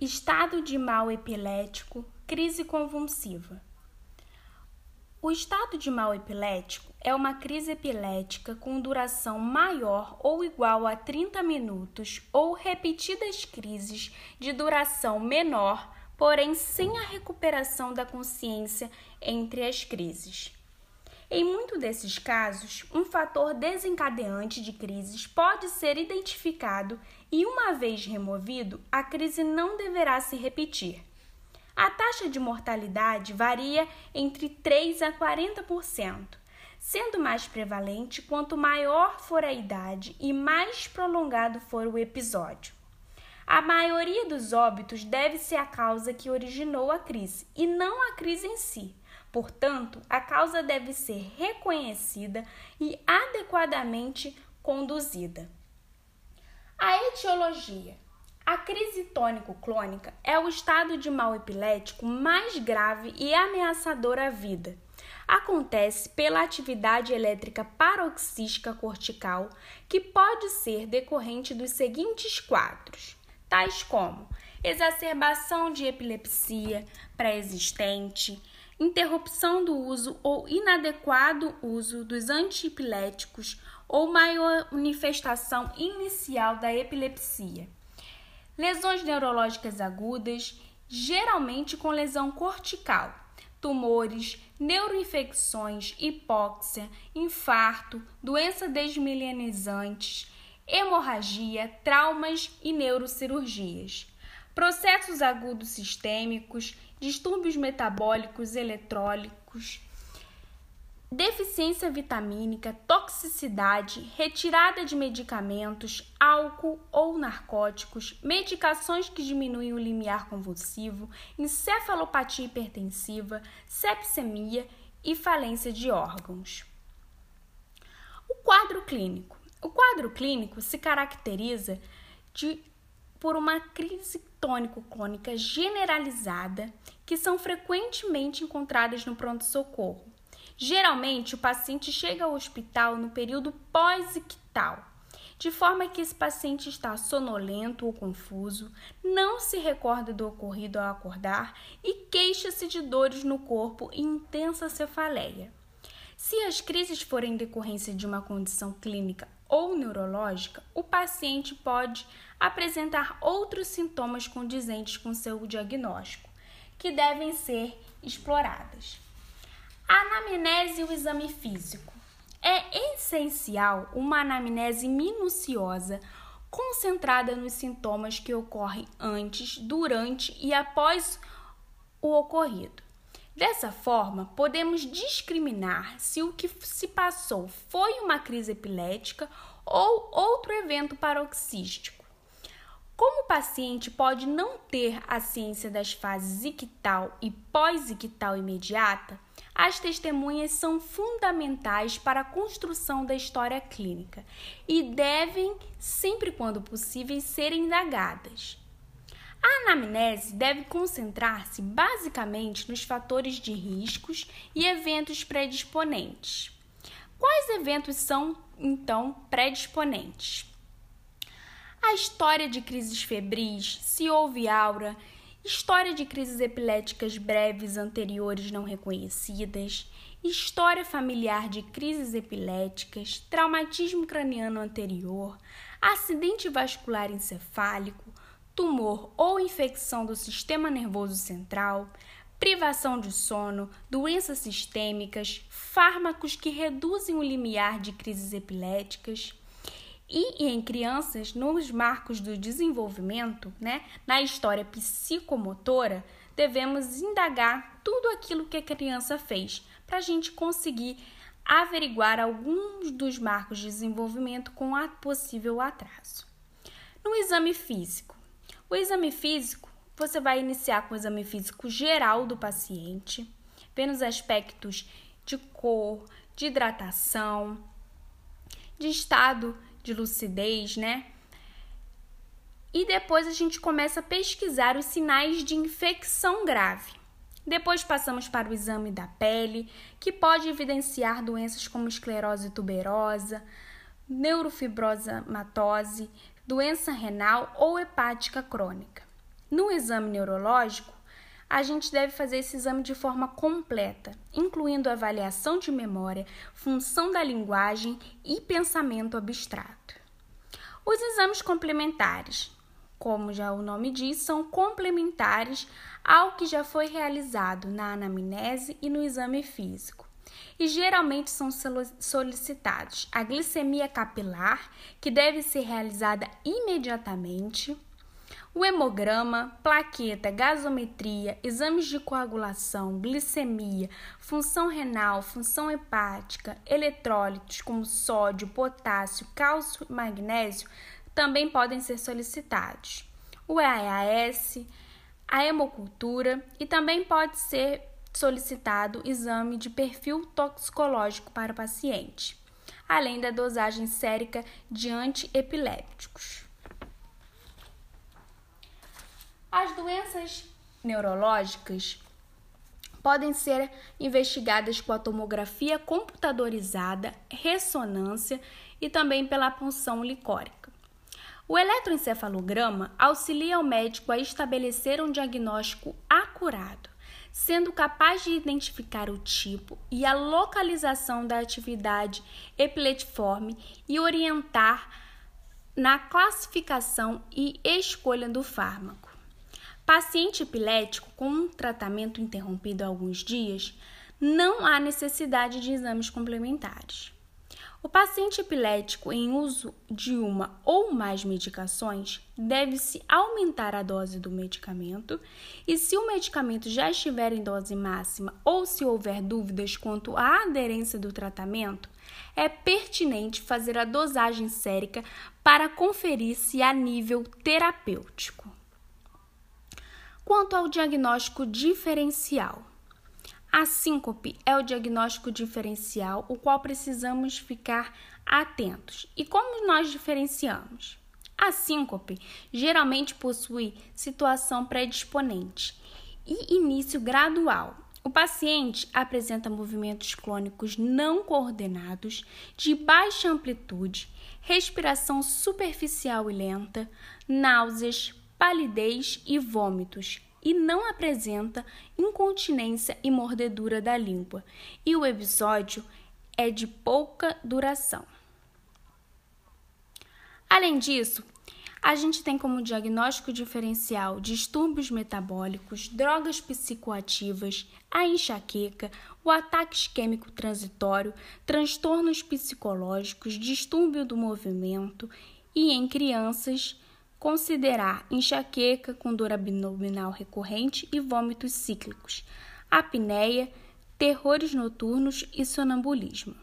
Estado de mal epilético, crise convulsiva. O estado de mal epilético é uma crise epilética com duração maior ou igual a 30 minutos ou repetidas crises de duração menor, porém sem a recuperação da consciência entre as crises. Em muitos desses casos, um fator desencadeante de crises pode ser identificado e, uma vez removido, a crise não deverá se repetir. A taxa de mortalidade varia entre 3 a 40%, sendo mais prevalente quanto maior for a idade e mais prolongado for o episódio. A maioria dos óbitos deve-se à causa que originou a crise e não a crise em si. Portanto, a causa deve ser reconhecida e adequadamente conduzida. A etiologia. A crise tônico-clônica é o estado de mal epilético mais grave e ameaçador à vida. Acontece pela atividade elétrica paroxística cortical, que pode ser decorrente dos seguintes quadros, tais como exacerbação de epilepsia pré-existente, interrupção do uso ou inadequado uso dos antiepiléticos ou maior manifestação inicial da epilepsia. Lesões neurológicas agudas, geralmente com lesão cortical, tumores, neuroinfecções, hipóxia, infarto, doença desmilenizantes, hemorragia, traumas e neurocirurgias. Processos agudos sistêmicos, distúrbios metabólicos eletrôlicos, deficiência vitamínica, toxicidade, retirada de medicamentos, álcool ou narcóticos, medicações que diminuem o limiar convulsivo, encefalopatia hipertensiva, sepsemia e falência de órgãos. O quadro clínico. O quadro clínico se caracteriza de por uma crise tônico-clônica generalizada que são frequentemente encontradas no pronto-socorro. Geralmente, o paciente chega ao hospital no período pós-ictal, de forma que esse paciente está sonolento ou confuso, não se recorda do ocorrido ao acordar e queixa-se de dores no corpo e intensa cefaleia. Se as crises forem decorrência de uma condição clínica ou neurológica, o paciente pode apresentar outros sintomas condizentes com seu diagnóstico, que devem ser exploradas. A anamnese e o exame físico. É essencial uma anamnese minuciosa, concentrada nos sintomas que ocorrem antes, durante e após o ocorrido. Dessa forma, podemos discriminar se o que se passou foi uma crise epilética ou outro evento paroxístico. Como o paciente pode não ter a ciência das fases ictal e pós-ictal imediata, as testemunhas são fundamentais para a construção da história clínica e devem, sempre quando possível, ser indagadas. A anamnese deve concentrar-se basicamente nos fatores de riscos e eventos predisponentes. Quais eventos são, então, predisponentes? A história de crises febris, se houve aura, história de crises epiléticas breves anteriores não reconhecidas, história familiar de crises epiléticas, traumatismo craniano anterior, acidente vascular encefálico, tumor ou infecção do sistema nervoso central, privação de sono, doenças sistêmicas, fármacos que reduzem o limiar de crises epiléticas e, em crianças, nos marcos do desenvolvimento, né, na história psicomotora, devemos indagar tudo aquilo que a criança fez para a gente conseguir averiguar alguns dos marcos de desenvolvimento com a possível atraso. No exame físico, o exame físico você vai iniciar com o exame físico geral do paciente, vendo os aspectos de cor, de hidratação, de estado de lucidez, né? E depois a gente começa a pesquisar os sinais de infecção grave. Depois passamos para o exame da pele, que pode evidenciar doenças como esclerose tuberosa, neurofibromatose, doença renal ou hepática crônica. No exame neurológico, a gente deve fazer esse exame de forma completa, incluindo avaliação de memória, função da linguagem e pensamento abstrato. Os exames complementares, como já o nome diz, são complementares ao que já foi realizado na anamnese e no exame físico. E geralmente são solicitados a glicemia capilar, que deve ser realizada imediatamente, o hemograma, plaqueta, gasometria, exames de coagulação, glicemia, função renal, função hepática, eletrólitos como sódio, potássio, cálcio e magnésio também podem ser solicitados. O EAS, a hemocultura e também pode ser solicitado exame de perfil toxicológico para o paciente, além da dosagem sérica de antiepilépticos. As doenças neurológicas podem ser investigadas com a tomografia computadorizada, ressonância e também pela punção licórica. O eletroencefalograma auxilia o médico a estabelecer um diagnóstico acurado, sendo capaz de identificar o tipo e a localização da atividade epiletiforme e orientar na classificação e escolha do fármaco. Paciente epilético com um tratamento interrompido há alguns dias, não há necessidade de exames complementares. O paciente epilético em uso de uma ou mais medicações deve-se aumentar a dose do medicamento e, se o medicamento já estiver em dose máxima ou se houver dúvidas quanto à aderência do tratamento, é pertinente fazer a dosagem sérica para conferir se há nível terapêutico. Quanto ao diagnóstico diferencial, a síncope é o diagnóstico diferencial, o qual precisamos ficar atentos. E como nós diferenciamos? A síncope geralmente possui situação predisponente e início gradual. O paciente apresenta movimentos clônicos não coordenados, de baixa amplitude, respiração superficial e lenta, náuseas, palidez e vômitos e não apresenta incontinência e mordedura da língua, e o episódio é de pouca duração. Além disso, a gente tem como diagnóstico diferencial distúrbios metabólicos, drogas psicoativas, a enxaqueca, o ataque isquêmico transitório, transtornos psicológicos, distúrbio do movimento e em crianças Considerar enxaqueca com dor abdominal recorrente e vômitos cíclicos, apneia, terrores noturnos e sonambulismo.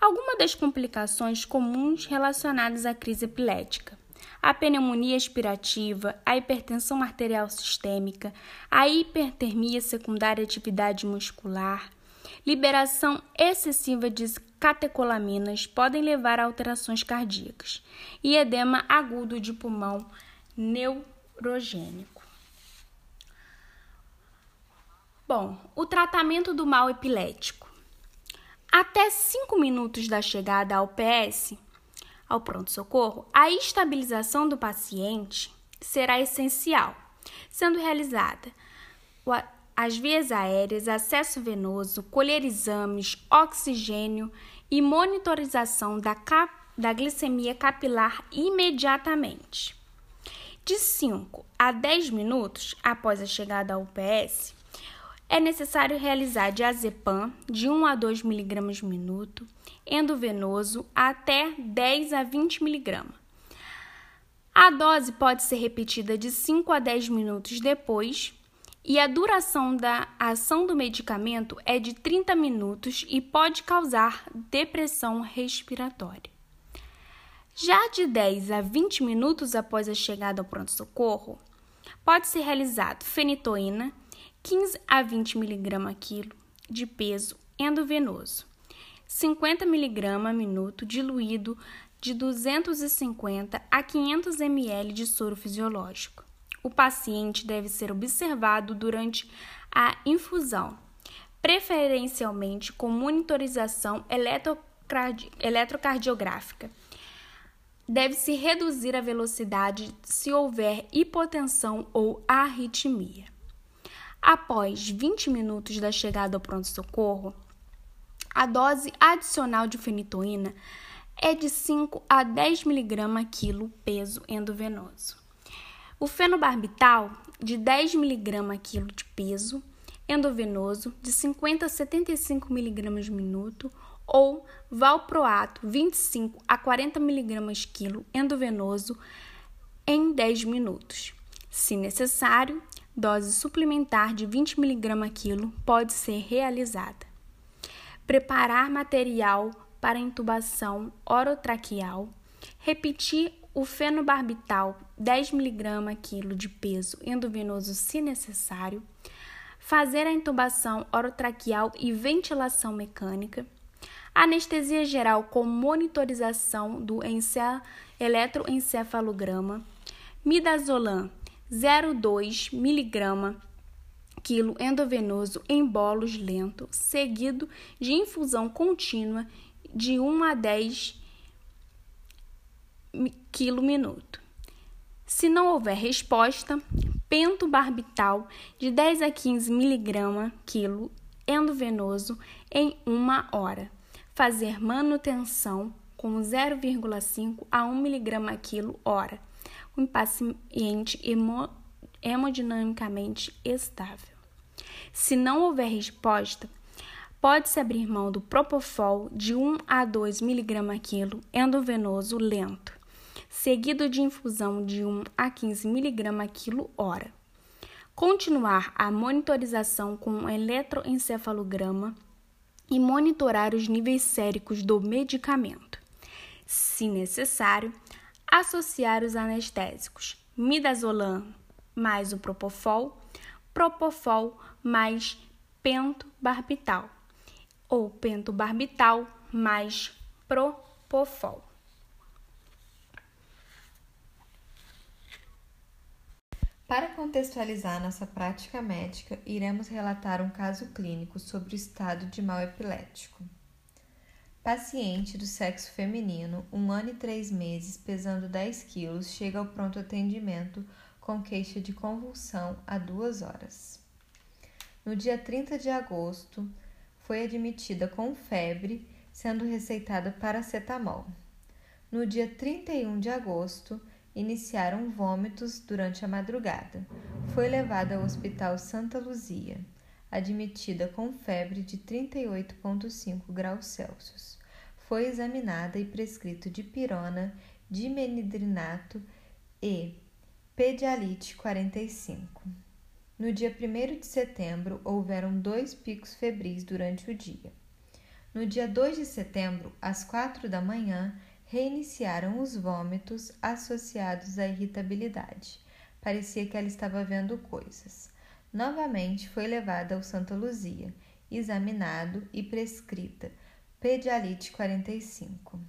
Algumas das complicações comuns relacionadas à crise epilética: a pneumonia aspirativa, a hipertensão arterial sistêmica, a hipertermia secundária à atividade muscular, liberação excessiva de catecolaminas podem levar a alterações cardíacas e edema agudo de pulmão neurogênico. Bom, o tratamento do mal epilético. Até 5 minutos da chegada ao PS, ao pronto-socorro, a estabilização do paciente será essencial, sendo realizada as vias aéreas, acesso venoso, colher exames, oxigênio e monitorização da, cap da glicemia capilar imediatamente. De 5 a 10 minutos após a chegada ao UPS, é necessário realizar diazepam de 1 a 2 mg minuto, endovenoso até 10 a 20 mg. A dose pode ser repetida de 5 a 10 minutos depois e a duração da ação do medicamento é de 30 minutos e pode causar depressão respiratória. Já de 10 a 20 minutos após a chegada ao pronto-socorro, pode ser realizado fenitoína, 15 a 20 mg quilo de peso endovenoso, 50 mg minuto diluído de 250 a 500 ml de soro fisiológico o paciente deve ser observado durante a infusão, preferencialmente com monitorização eletrocardiográfica. deve-se reduzir a velocidade se houver hipotensão ou arritmia. Após 20 minutos da chegada ao pronto-socorro, a dose adicional de fenitoína é de 5 a 10 mg quilo peso endovenoso. O fenobarbital, de 10 mg quilo de peso endovenoso, de 50 a 75 mg minuto, ou valproato, 25 a 40 mg quilo endovenoso, em 10 minutos. Se necessário, dose suplementar de 20 mg quilo pode ser realizada. Preparar material para intubação orotraqueal, repetir o fenobarbital 10 mg quilo de peso endovenoso se necessário, fazer a intubação orotraqueal e ventilação mecânica, anestesia geral com monitorização do eletroencefalograma, midazolam 0,2 mg quilo endovenoso em bolos lento, seguido de infusão contínua de 1 a 10 quilo minuto. Se não houver resposta, pentobarbital de 10 a 15 mg quilo endovenoso em uma hora. Fazer manutenção com 0,5 a 1 mg quilo hora. Um paciente hemo, hemodinamicamente estável. Se não houver resposta, Pode-se abrir mão do Propofol de 1 a 2 mg quilo endovenoso lento, seguido de infusão de 1 a 15 mg quilo hora. Continuar a monitorização com um eletroencefalograma e monitorar os níveis séricos do medicamento. Se necessário, associar os anestésicos midazolam mais o propofol, propofol mais pentobarbital ou pentobarbital mais propofol. Para contextualizar nossa prática médica, iremos relatar um caso clínico sobre o estado de mal epilético. Paciente do sexo feminino, um ano e três meses, pesando 10 quilos, chega ao pronto atendimento com queixa de convulsão há duas horas. No dia 30 de agosto, foi admitida com febre, sendo receitada paracetamol. No dia 31 de agosto, iniciaram vômitos durante a madrugada. Foi levada ao Hospital Santa Luzia, admitida com febre de 38,5 graus Celsius. Foi examinada e prescrito dipirona, dimenidrinato e pedialite 45. No dia 1 de setembro, houveram dois picos febris durante o dia. No dia 2 de setembro, às 4 da manhã, reiniciaram os vômitos associados à irritabilidade. Parecia que ela estava vendo coisas. Novamente foi levada ao Santa Luzia, examinado e prescrita pedialite 45.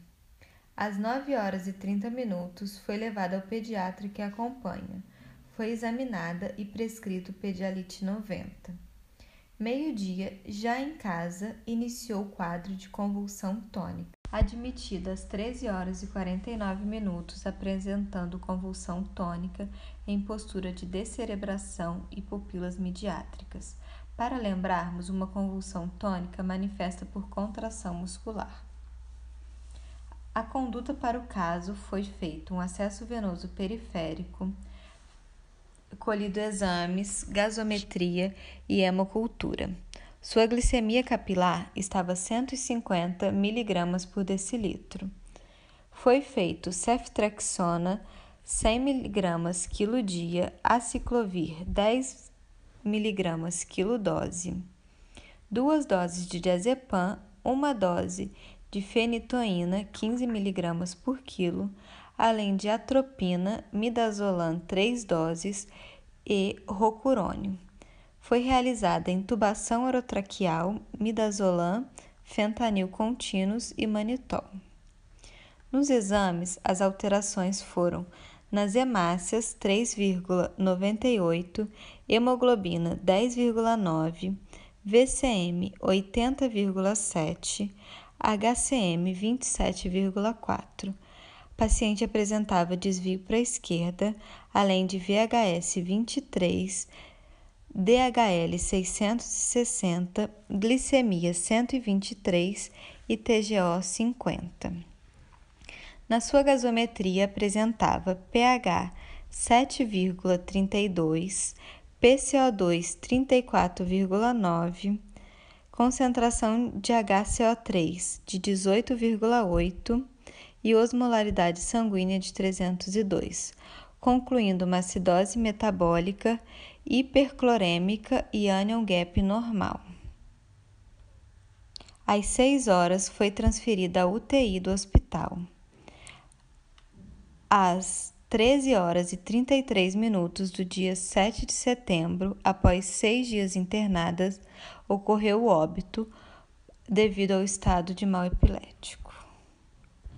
Às 9 horas e 30 minutos foi levada ao pediatra que acompanha foi examinada e prescrito Pedialite 90. Meio-dia, já em casa, iniciou o quadro de convulsão tônica. Admitida às 13 horas e 49 minutos, apresentando convulsão tônica em postura de descerebração e pupilas midiátricas. Para lembrarmos, uma convulsão tônica manifesta por contração muscular. A conduta para o caso foi feito um acesso venoso periférico colhido exames, gasometria e hemocultura. Sua glicemia capilar estava 150 mg por decilitro. Foi feito ceftrexona 100 mg quilo dia, aciclovir 10 mg quilo dose, duas doses de diazepam, uma dose de fenitoína 15 mg por quilo, além de atropina, midazolam 3 doses e rocurônio. Foi realizada intubação orotraqueal, midazolam, fentanil contínuos e manitol. Nos exames, as alterações foram nas hemácias 3,98, hemoglobina 10,9, VCM 80,7, HCM 27,4 O paciente apresentava desvio para a esquerda, além de VHS 23, DHL 660, glicemia 123 e TGO 50. Na sua gasometria apresentava pH 7,32, PCO2 34,9, concentração de HCO3 de 18,8 e osmolaridade sanguínea de 302, concluindo uma acidose metabólica, hiperclorêmica e anion gap normal. Às 6 horas foi transferida à UTI do hospital. Às 13 horas e 33 minutos do dia 7 de setembro, após seis dias internadas, ocorreu o óbito devido ao estado de mal epilético.